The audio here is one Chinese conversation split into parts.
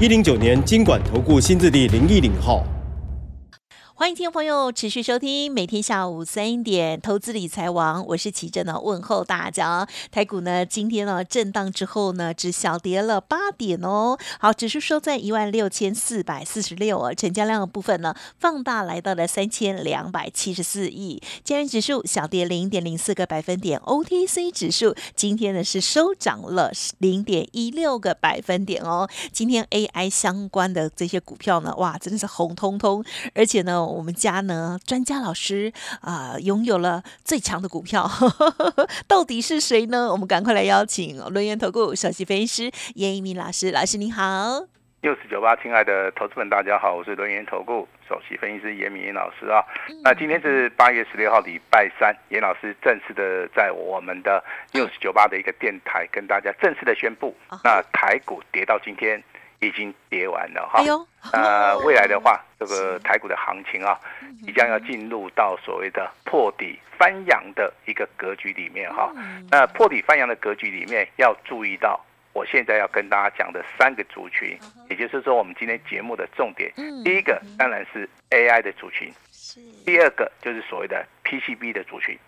一零九年金管投顾新字第零一零号。欢迎听众朋友持续收听每天下午三点投资理财王，我是齐正呢，问候大家。台股呢今天呢震荡之后呢，只小跌了八点哦。好，指数收在一万六千四百四十六哦，成交量的部分呢放大来到了三千两百七十四亿。今日指数小跌零点零四个百分点，OTC 指数今天呢是收涨了零点一六个百分点哦。今天 AI 相关的这些股票呢，哇，真的是红彤彤，而且呢。我们家呢，专家老师啊，拥有了最强的股票，到底是谁呢？我们赶快来邀请轮源投顾首席分析师严一鸣老师，老师您好。六四九八，亲爱的投资们，大家好，我是轮源投顾首席分析师严明老师啊。那今天是八月十六号，礼拜三，严老师正式的在我们的六四九八的一个电台跟大家正式的宣布，那台股跌到今天。已经跌完了哈，呃，未来的话，这个台股的行情啊，即将要进入到所谓的破底翻扬的一个格局里面哈。那破底翻扬的格局里面，要注意到我现在要跟大家讲的三个族群，也就是说，我们今天节目的重点，第一个当然是 AI 的族群，第二个就是所谓的 PCB 的族群，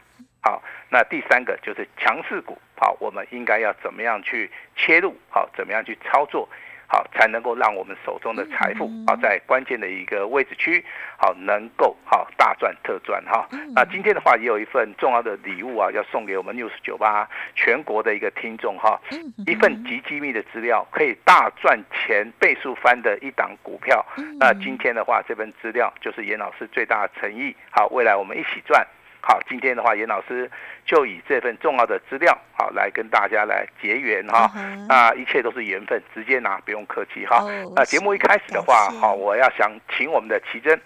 好，那第三个就是强势股，好，我们应该要怎么样去切入，好，怎么样去操作。好，才能够让我们手中的财富啊在关键的一个位置区，好能够好大赚特赚哈。那今天的话也有一份重要的礼物啊，要送给我们 news 九八全国的一个听众哈，一份极机密的资料，可以大赚钱倍数翻的一档股票。那今天的话，这份资料就是严老师最大的诚意。好，未来我们一起赚。好，今天的话，严老师就以这份重要的资料，好来跟大家来结缘哈。那一切都是缘分，直接拿，不用客气哈。那节目一开始的话，好，我要想请我们的奇珍，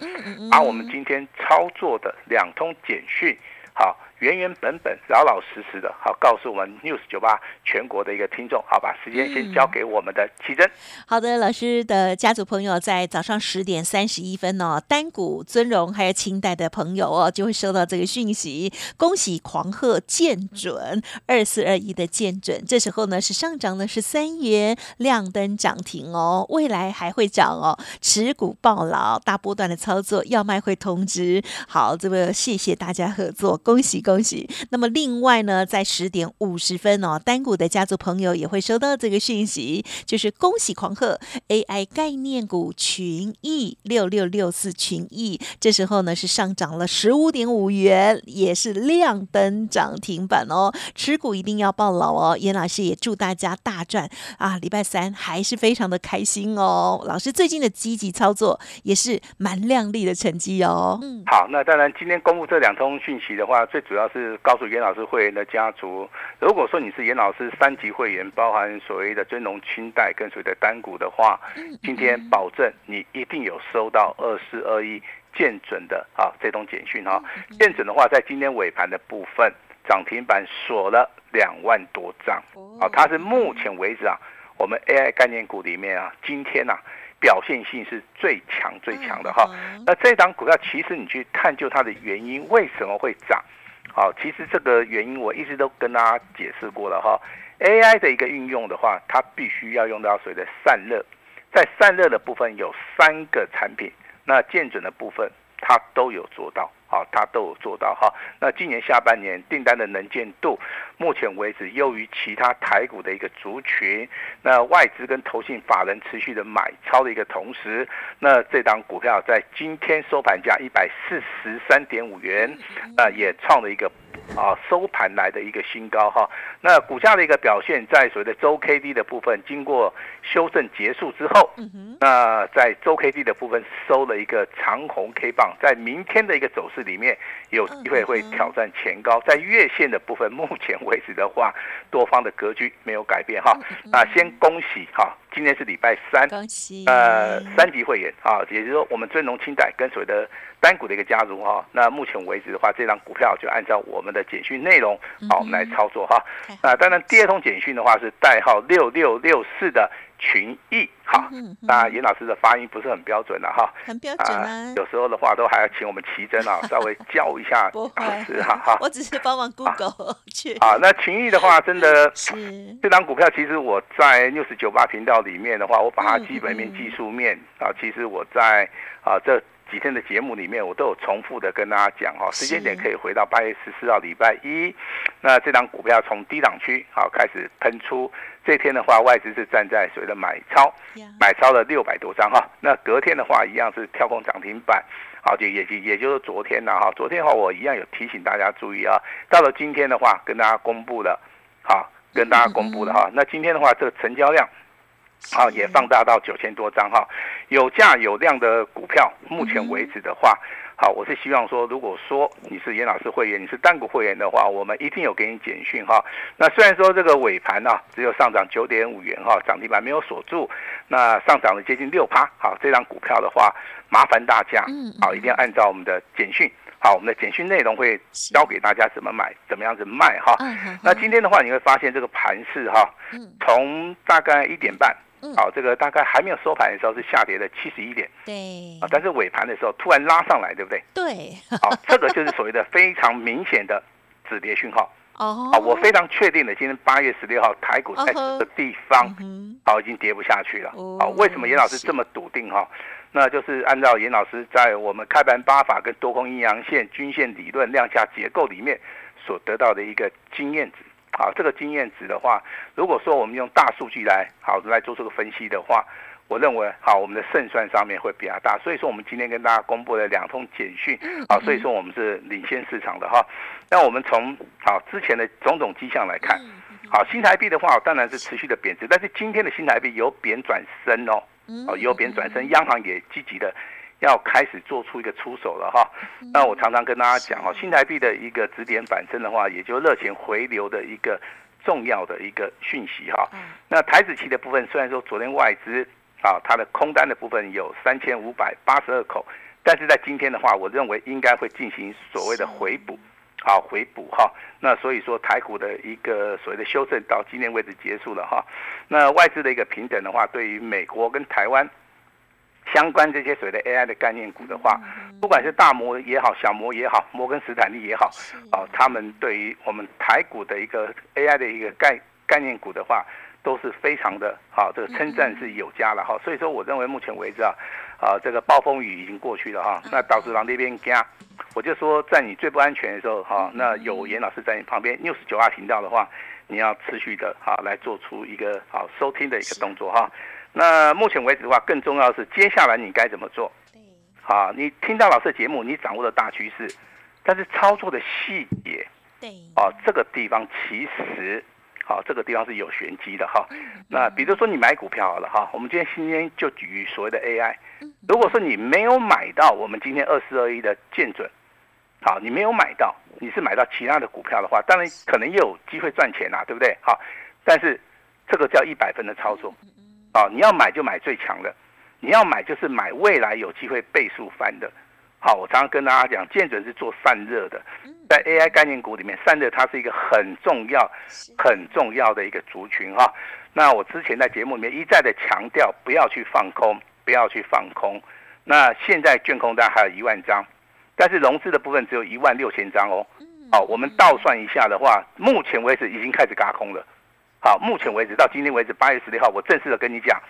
把我们今天操作的两通简讯，好。原原本本、老老实实的，好告诉我们 News 九八全国的一个听众，好把时间先交给我们的奇珍。好的，老师的家族朋友在早上十点三十一分哦，单股尊荣还有清代的朋友哦，就会收到这个讯息，恭喜狂贺见准二四二一的见准，这时候呢是上涨的是三元，亮灯涨停哦，未来还会涨哦，持股爆牢，大波段的操作要卖会通知。好，这个谢谢大家合作，恭喜。恭恭喜！那么另外呢，在十点五十分哦，单股的家族朋友也会收到这个讯息，就是恭喜狂贺 AI 概念股群益六六六四群益，这时候呢是上涨了十五点五元，也是亮灯涨停板哦。持股一定要抱牢哦。严老师也祝大家大赚啊！礼拜三还是非常的开心哦。老师最近的积极操作也是蛮亮丽的成绩哦。嗯，好，那当然今天公布这两通讯息的话，最主要。要是告诉严老师会员的家族，如果说你是严老师三级会员，包含所谓的尊龙清代跟所谓的单股的话，今天保证你一定有收到二四二一见准的啊这种简讯哈。见准的话，在今天尾盘的部分涨停板锁了两万多张啊，它是目前为止啊，我们 AI 概念股里面啊，今天呐表现性是最强最强的哈。那这档股票其实你去探究它的原因，为什么会涨？好，其实这个原因我一直都跟大家解释过了哈。AI 的一个运用的话，它必须要用到所谓的散热，在散热的部分有三个产品，那见准的部分它都有做到。好，它都有做到哈。那今年下半年订单的能见度，目前为止优于其他台股的一个族群。那外资跟投信法人持续的买超的一个同时，那这档股票在今天收盘价一百四十三点五元，那也创了一个。啊，收盘来的一个新高哈，那股价的一个表现，在所谓的周 K D 的部分，经过修正结束之后，那在周 K D 的部分收了一个长红 K 棒，在明天的一个走势里面，有机会会挑战前高。在月线的部分，目前为止的话，多方的格局没有改变哈。那先恭喜哈，今天是礼拜三，恭喜，呃，三级会员啊，也就是说我们尊龙清代跟所谓的单股的一个加入哈。那目前为止的话，这张股票就按照我们的简讯内容，好，我们来操作哈。那当然，第二通简讯的话是代号六六六四的。群益，好，那严老师的发音不是很标准了哈，很标准啊，有时候的话都还要请我们奇珍啊，稍微教一下老师哈，哈，我只是帮忙 Google 去。啊，那群益的话，真的 是。这张股票，其实我在六十九八频道里面的话，我把它基本面、技术面啊，其实我在啊这。几天的节目里面，我都有重复的跟大家讲哈，时间点可以回到八月十四号礼拜一。那这张股票从低档区好开始喷出，这天的话外资是站在所谓的买超，买超了六百多张哈。那隔天的话一样是跳空涨停板，好就也也就是昨天呢哈，昨天的话我一样有提醒大家注意啊。到了今天的话，跟大家公布了，好跟大家公布了哈。那今天的话，这个成交量。好，也放大到九千多张哈，有价有量的股票，目前为止的话，好，我是希望说，如果说你是严老师会员，你是单股会员的话，我们一定有给你简讯哈。那虽然说这个尾盘呢，只有上涨九点五元哈，涨停板没有锁住，那上涨了接近六趴。好，这张股票的话，麻烦大家，好，一定要按照我们的简讯，好，我们的简讯内容会教给大家怎么买，怎么样子卖哈。那今天的话，你会发现这个盘势哈，从大概一点半。好，这个大概还没有收盘的时候是下跌了七十一点，对，啊，但是尾盘的时候突然拉上来，对不对？对，好，这个就是所谓的非常明显的止跌讯号。哦，啊，我非常确定的，今天八月十六号台股在这个地方，好，已经跌不下去了。好，为什么严老师这么笃定哈？那就是按照严老师在我们开盘八法跟多空阴阳线均线理论量价结构里面所得到的一个经验值。好，这个经验值的话，如果说我们用大数据来好来做这个分析的话，我认为好我们的胜算上面会比较大。所以说我们今天跟大家公布了两通简讯，好，所以说我们是领先市场的哈。那我们从好之前的种种迹象来看，好新台币的话当然是持续的贬值，但是今天的新台币由贬转升哦，哦由贬转升，央行也积极的。要开始做出一个出手了哈，那我常常跟大家讲哈，新台币的一个指点反升的话，也就热钱回流的一个重要的一个讯息哈。那台子期的部分，虽然说昨天外资啊，它的空单的部分有三千五百八十二口，但是在今天的话，我认为应该会进行所谓的回补，好回补哈。那所以说台股的一个所谓的修正到今天为止结束了哈。那外资的一个平等的话，对于美国跟台湾。相关这些所谓的 AI 的概念股的话，不管是大摩也好，小摩也好，摩根斯坦利也好，啊，他们对于我们台股的一个 AI 的一个概概念股的话，都是非常的好，这个称赞是有加了哈。所以说，我认为目前为止啊，啊，这个暴风雨已经过去了哈。那导致狼那边加，我就说在你最不安全的时候哈，那有严老师在你旁边，六十九二频道的话，你要持续的哈来做出一个好收听的一个动作哈。那目前为止的话，更重要的是接下来你该怎么做？对，好，你听到老师的节目，你掌握了大趋势，但是操作的细节，对，啊，这个地方其实，好，这个地方是有玄机的哈。那比如说你买股票好了哈，我们今天今天就举所谓的 AI，如果说你没有买到我们今天二四二一的见准，好，你没有买到，你是买到其他的股票的话，当然可能也有机会赚钱呐，对不对？好，但是这个叫一百分的操作。啊，你要买就买最强的，你要买就是买未来有机会倍数翻的。好，我常常跟大家讲，建准是做散热的，在 AI 概念股里面，散热它是一个很重要、很重要的一个族群哈。那我之前在节目里面一再的强调，不要去放空，不要去放空。那现在卷空单还有一万张，但是融资的部分只有一万六千张哦。好，我们倒算一下的话，目前为止已经开始嘎空了。好，目前为止到今天为止，八月十六号，我正式的跟你讲，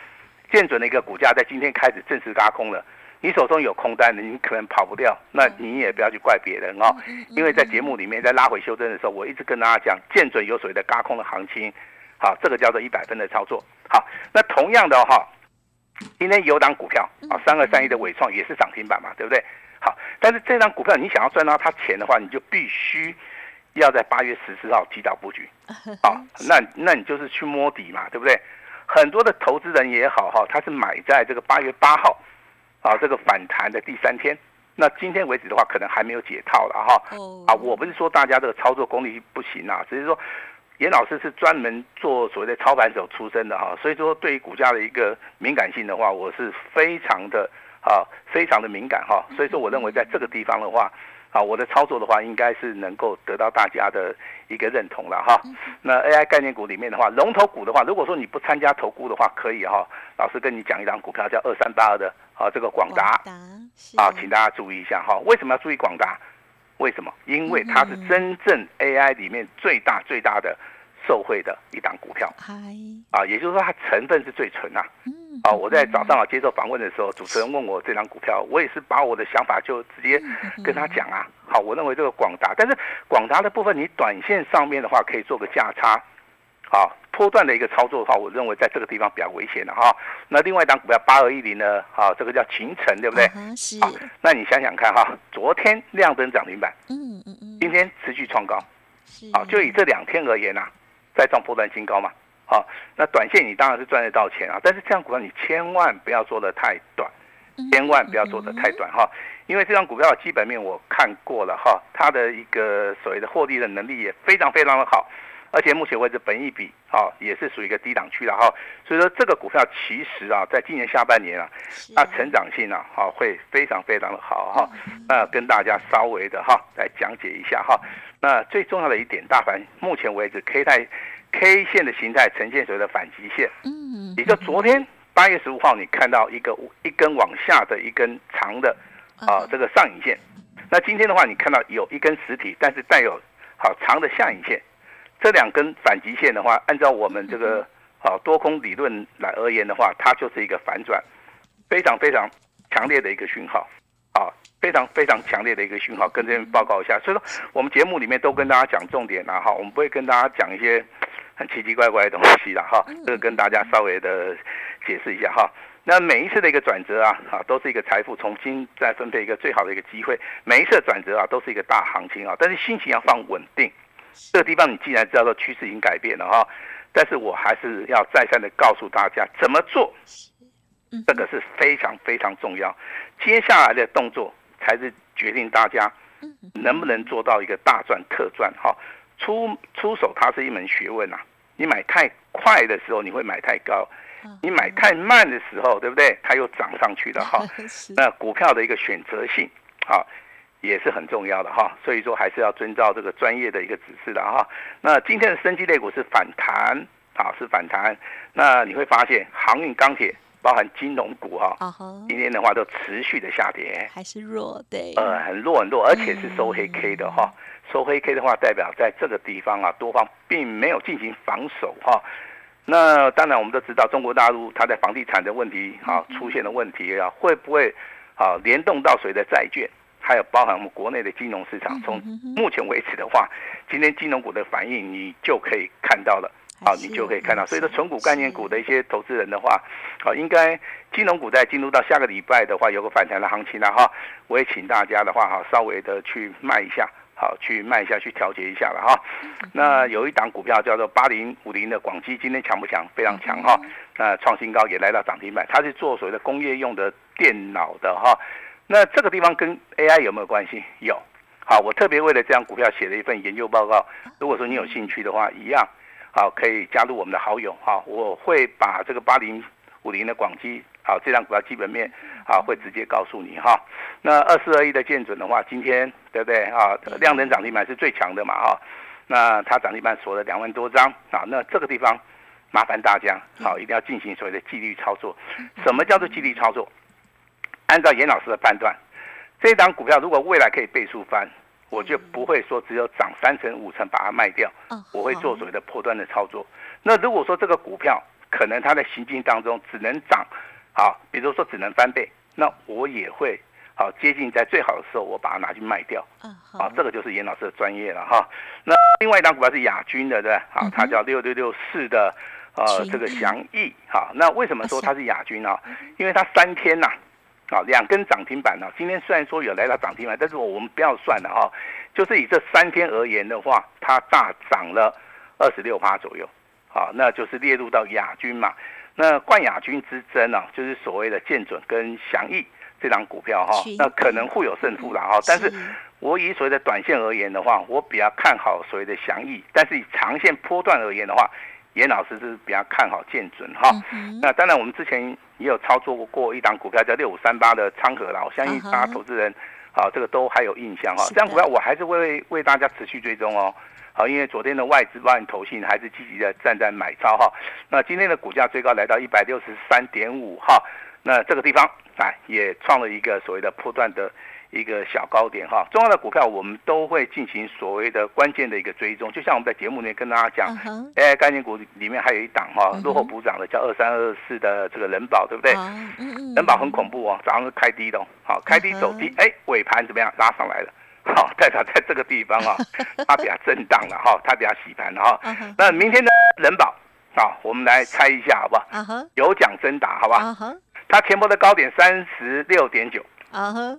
建准的一个股价在今天开始正式拉空了。你手中有空单的，你可能跑不掉，那你也不要去怪别人哦。因为在节目里面在拉回修正的时候，我一直跟大家讲，建准有所谓的嘎空的行情。好，这个叫做一百分的操作。好，那同样的哈，今天有档股票啊，三二三一的伟创也是涨停板嘛，对不对？好，但是这张股票你想要赚到它钱的话，你就必须。要在八月十四号提早布局，好，那那你就是去摸底嘛，对不对？很多的投资人也好哈，他是买在这个八月八号，啊，这个反弹的第三天。那今天为止的话，可能还没有解套了哈。啊，我不是说大家这个操作功力不行啊，只是说严老师是专门做所谓的操盘手出身的哈，所以说对于股价的一个敏感性的话，我是非常的啊，非常的敏感哈。所以说，我认为在这个地方的话，啊，我的操作的话，应该是能够得到大家的一个认同了哈。那 AI 概念股里面的话，龙头股的话，如果说你不参加投顾的话，可以哈。老师跟你讲一张股票叫二三八二的啊，这个广达啊，请大家注意一下哈。为什么要注意广达？为什么？因为它是真正 AI 里面最大最大的受惠的一档股票，啊，也就是说它成分是最纯呐。啊，我在早上啊接受访问的时候，主持人问我这张股票，我也是把我的想法就直接跟他讲啊。好，我认为这个广达，但是广达的部分，你短线上面的话可以做个价差，好，波段的一个操作的话，我认为在这个地方比较危险的哈。那另外一档股票八二一零呢，好，这个叫秦城，对不对？是。那你想想看哈，昨天亮灯涨停板，嗯嗯嗯，今天持续创高，好，就以这两天而言呐，再创波段新高嘛。好，那短线你当然是赚得到钱啊，但是这样股票你千万不要做的太短，千万不要做的太短哈，因为这张股票基本面我看过了哈，它的一个所谓的获利的能力也非常非常的好。而且目前为止，本益比啊也是属于一个低档区了哈，所以说这个股票其实啊，在今年下半年啊，它成长性啊，哈会非常非常的好哈。那跟大家稍微的哈来讲解一下哈。那最重要的一点，大盘目前为止 K 态 K 线的形态呈现所谓的反极线，嗯，也就昨天八月十五号你看到一个一根往下的一根长的啊这个上影线，那今天的话你看到有一根实体，但是带有好长的下影线。这两根反极线的话，按照我们这个啊多空理论来而言的话，它就是一个反转，非常非常强烈的一个讯号，啊，非常非常强烈的一个讯号，跟这边报告一下。所以说，我们节目里面都跟大家讲重点啊，哈，我们不会跟大家讲一些很奇奇怪怪的东西了，哈，这个跟大家稍微的解释一下哈。那每一次的一个转折啊，啊，都是一个财富重新再分配一个最好的一个机会。每一次转折啊，都是一个大行情啊，但是心情要放稳定。这个地方你既然知道说趋势已经改变了哈，但是我还是要再三的告诉大家怎么做，这个是非常非常重要。接下来的动作才是决定大家能不能做到一个大赚特赚哈。出出手它是一门学问呐，你买太快的时候你会买太高，你买太慢的时候对不对？它又涨上去了哈。那股票的一个选择性啊。也是很重要的哈，所以说还是要遵照这个专业的一个指示的哈。那今天的升级类股是反弹，啊是反弹。那你会发现航运、钢铁，包含金融股哈，今天的话都持续的下跌，还是弱对。呃，很弱很弱，而且是收黑 K 的哈。收黑 K 的话，代表在这个地方啊，多方并没有进行防守哈。那当然我们都知道，中国大陆它在房地产的问题啊出现了问题啊，会不会啊联动到谁的债券？还有包含我们国内的金融市场，从目前为止的话，今天金融股的反应你就可以看到了，啊，你就可以看到。所以说，纯股概念股的一些投资人的话，好，应该金融股在进入到下个礼拜的话，有个反弹的行情了哈。我也请大家的话哈，稍微的去卖一下，好，去卖一下，去调节一下了哈。那有一档股票叫做八零五零的广基，今天强不强？非常强哈。那创新高也来到涨停板，它是做所谓的工业用的电脑的哈。那这个地方跟 AI 有没有关系？有，好，我特别为了这张股票写了一份研究报告。如果说你有兴趣的话，一样，好，可以加入我们的好友，哈，我会把这个八零五零的广基，好，这张股票基本面，好，会直接告诉你哈。那二四二一的建准的话，今天对不对啊？量能涨停板是最强的嘛哈。那它涨停板锁了两万多张啊。那这个地方麻烦大家，好，一定要进行所谓的纪律操作。什么叫做纪律操作？按照严老师的判断，这档股票如果未来可以倍数翻，我就不会说只有涨三成五成把它卖掉，我会做所谓的破端的操作。那如果说这个股票可能它在行进当中只能涨，好，比如说只能翻倍，那我也会好接近在最好的时候我把它拿去卖掉。啊，这个就是严老师的专业了哈。那另外一档股票是亚军的，对好，它叫六六六四的呃这个祥益。好，那为什么说它是亚军呢？因为它三天呐。啊，两根涨停板呢。今天虽然说有来到涨停板，但是我们不要算了哈。就是以这三天而言的话，它大涨了二十六趴左右。好，那就是列入到亚军嘛。那冠亚军之争啊，就是所谓的建准跟祥义这张股票哈群，那可能互有胜负啦哈。但是我以所谓的短线而言的话，我比较看好所谓的祥益，但是以长线波段而言的话，严老师是比较看好建准哈。嗯那当然，我们之前也有操作过一档股票叫六五三八的昌河啦，我相信大家投资人好，这个都还有印象哈这张股票我还是会为大家持续追踪哦。好，因为昨天的外资包含投信还是积极的站在买超哈。那今天的股价最高来到一百六十三点五哈，那这个地方啊也创了一个所谓的破断的一个小高点哈。重要的股票我们都会进行所谓的关键的一个追踪，就像我们在节目里面跟大家讲嗯哼，AI 概念股里面还有一档哈落后补涨的叫二三二四的这个人保，对不对？人保很恐怖哦，早上是开低的哦，好，开低走低嗯，哎，尾盘怎么样？拉上来了，好，代表在这个地方啊，它比较震荡了哈，它比较洗盘了哈。那明天的人保，好，我们来猜一下好不好？有奖征答，好不好？啊哈它前波的高点三十六点九，啊哈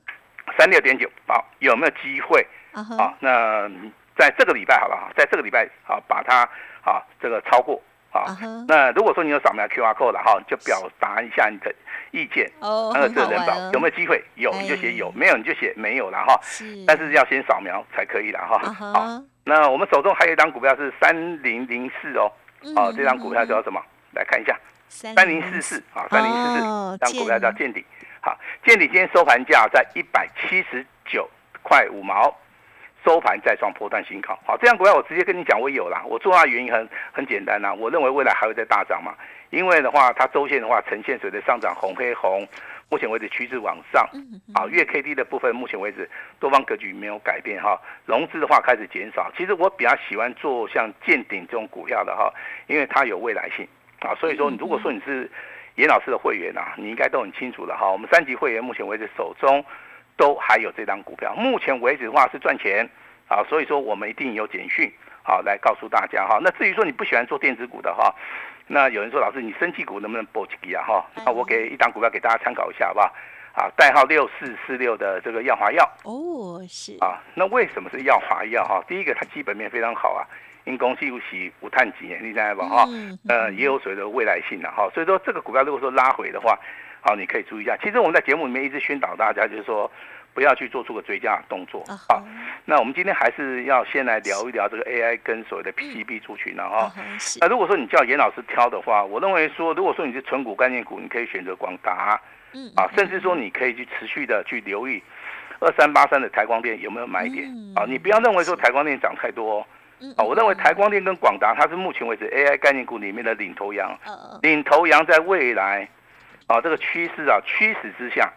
三六点九，好，有没有机会？啊那在这个礼拜好不好，在这个礼拜好把它啊这个超过。好那如果说你有扫描 QR code 了哈，你就表达一下你的意见。哦，那个很好人保哦有没有机会？有你就写有，没有你就写没有了哈。是，但是要先扫描才可以了哈。啊好，那我们手中还有一张股票是三零零四哦，哦，嗯这张股票叫什么？来看一下，三三零四四啊，三零四四，哦这张股票叫见底。好，见底今天收盘价在一百七十九块五毛，收盘再创破断新高。好，这样股票我直接跟你讲，我有啦。我做它的原因很很简单啦，我认为未来还会再大涨嘛。因为的话，它周线的话呈现水的上涨，红黑红，目前为止趋势往上。嗯啊，月 K D 的部分，目前为止多方格局没有改变哈，融资的话开始减少。其实我比较喜欢做像见顶这种股票的哈，因为它有未来性啊。所以说，如果说你是严老师的会员啊，你应该都很清楚了哈。我们三级会员目前为止手中都还有这张股票，目前为止的话是赚钱啊，所以说我们一定有简讯好来告诉大家哈。那至于说你不喜欢做电子股的哈，那有人说老师你生技股能不能搏几个啊哈？那我给一档股票给大家参考一下好不好？啊，代号六四四六的这个耀华药哦，是啊，那为什么是耀华药哈？第一个它基本面非常好啊，因公司有息无碳基，你知道吧哈？嗯呃，也有所谓的未来性的哈，所以说这个股票如果说拉回的话，好，你可以注意一下。其实我们在节目里面一直宣导大家，就是说不要去做出个追加的动作。啊。那我们今天还是要先来聊一聊这个 AI 跟所谓的 PCB 族群了哈。那如果说你叫严老师挑的话，我认为说，如果说你是纯股概念股，你可以选择广达嗯啊，甚至说你可以去持续的去留意二三八三的台光电有没有买点。嗯。啊。你不要认为说台光电涨太多哦。我认为台光电跟广达它是目前为止 AI 概念股里面的领头羊，呃领头羊在未来啊这个趋势啊驱使之下。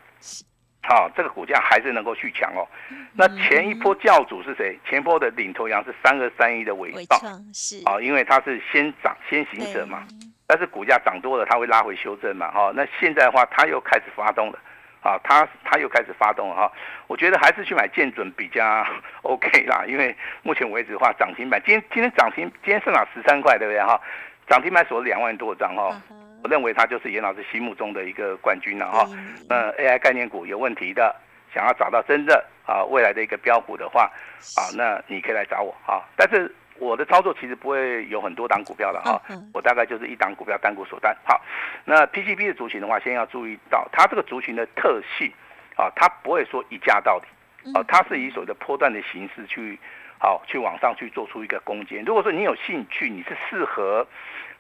好、这个股价还是能够续强哦。嗯那前一波教主是谁？前波的领头羊是三二三一的伟伟创创是啊，因为它是先涨先行者嘛。但是股价涨多了，它会拉回修正嘛，哈、那现在的话，它又开始发动了，啊，它它又开始发动了哈、我觉得还是去买建准比较 OK 啦，因为目前为止的话，涨停板今天今天涨停，今天上涨十三块，对不对哈？涨停板锁了两万多张哈我认为它就是严老师心目中的一个冠军了哈、嗯那 AI 概念股有问题的，想要找到真正啊未来的一个标股的话，啊，那你可以来找我啊。但是我的操作其实不会有很多档股票的哈、嗯嗯我大概就是一档股票单股锁单。好，那 PCB 的族群的话，先要注意到它这个族群的特性啊，它不会说一价到底啊，它是以所谓的波段的形式去好去往上去做出一个攻坚。如果说你有兴趣，你是适合。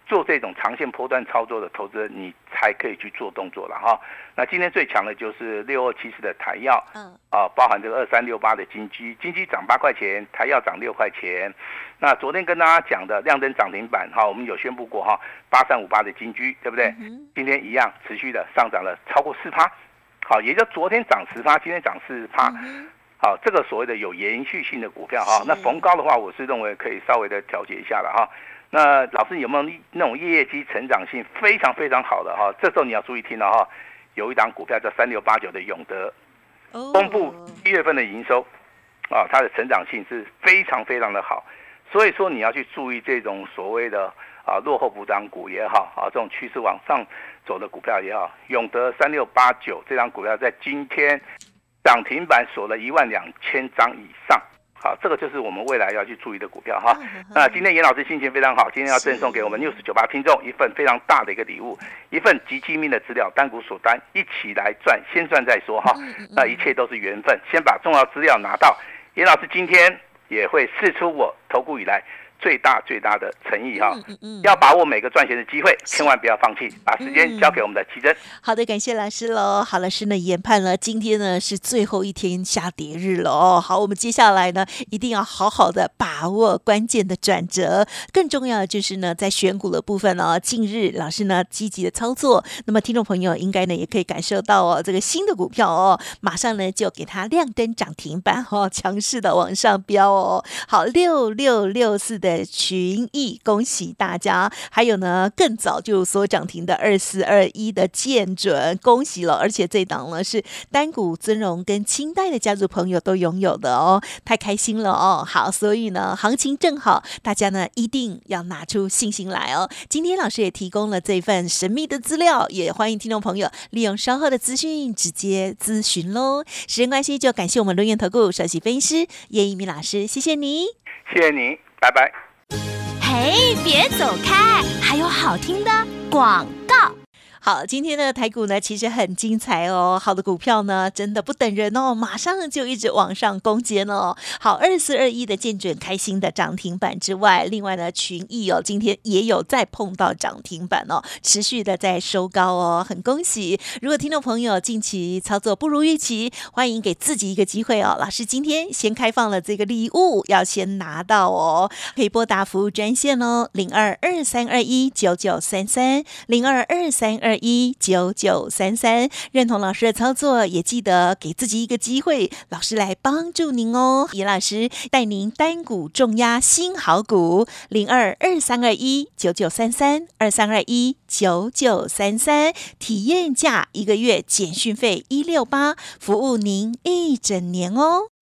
做这种长线波段操作的投资人，你才可以去做动作了哈。那今天最强的就是六二七四的台药，嗯啊，包含这个二三六八的金鸡，金鸡涨八块钱，台药涨六块钱。那昨天跟大家讲的亮灯涨停板哈，我们有宣布过哈，八三五八的金居，对不对？嗯今天一样持续的上涨了超过四趴，好，也就昨天涨十趴，今天涨四趴。嗯好，这个所谓的有延续性的股票哈，那逢高的话，我是认为可以稍微的调节一下了哈。那老师有没有那种业绩成长性非常非常好的哈？这时候你要注意听了哈，有一档股票叫三六八九的永德，哦。公布一月份的营收，啊，它的成长性是非常非常的好，所以说你要去注意这种所谓的啊落后补涨股也好啊，这种趋势往上走的股票也好，永德三六八九这张股票在今天涨停板锁了一万两千张以上，好，这个就是我们未来要去注意的股票哈。那今天严老师心情非常好，今天要赠送给我们 news 九八听众一份非常大的一个礼物，一份极机密的资料，单股锁单，一起来赚，先赚再说哈。那一切都是缘分，先把重要资料拿到。严老师今天也会试出我投顾以来。最大最大的诚意哈，要把握每个赚钱的机会，千万不要放弃，把时间交给我们的奇珍。好的，感谢老师喽。好，老师呢研判了，今天呢是最后一天下跌日了哦。好，我们接下来呢一定要好好的把握关键的转折。更重要的就是呢，在选股的部分哦，近日老师呢积极的操作，那么听众朋友应该呢也可以感受到哦，这个新的股票哦，马上呢就给它亮灯涨停板哦，强势的往上飙哦。好，六六六四的。群益，恭喜大家！还有呢，更早就所涨停的二四二一的建准，恭喜了！而且这档呢是单股尊荣跟清代的家族朋友都拥有的哦，太开心了哦！好，所以呢，行情正好，大家呢一定要拿出信心来哦。今天老师也提供了这份神秘的资料，也欢迎听众朋友利用稍后的资讯直接咨询喽。时间关系，就感谢我们龙源投顾首席分析师叶一鸣老师，谢谢你，谢谢你，拜拜。嘿，别走开，还有好听的广。好，今天的台股呢，其实很精彩哦。好的股票呢，真的不等人哦，马上就一直往上攻坚哦。好，二四二一的见准开心的涨停板之外，另外呢，群益哦，今天也有再碰到涨停板哦，持续的在收高哦，很恭喜。如果听众朋友近期操作不如预期，欢迎给自己一个机会哦。老师今天先开放了这个礼物，要先拿到哦，可以拨打服务专线哦，零二二三二一九九三三零二二三二一九九三三，认同老师的操作，也记得给自己一个机会，老师来帮助您哦。尹老师带您单股重压新好股，零二二三二一九九三三二三二一九九三三，体验价一个月简讯费一六八，服务您一整年哦。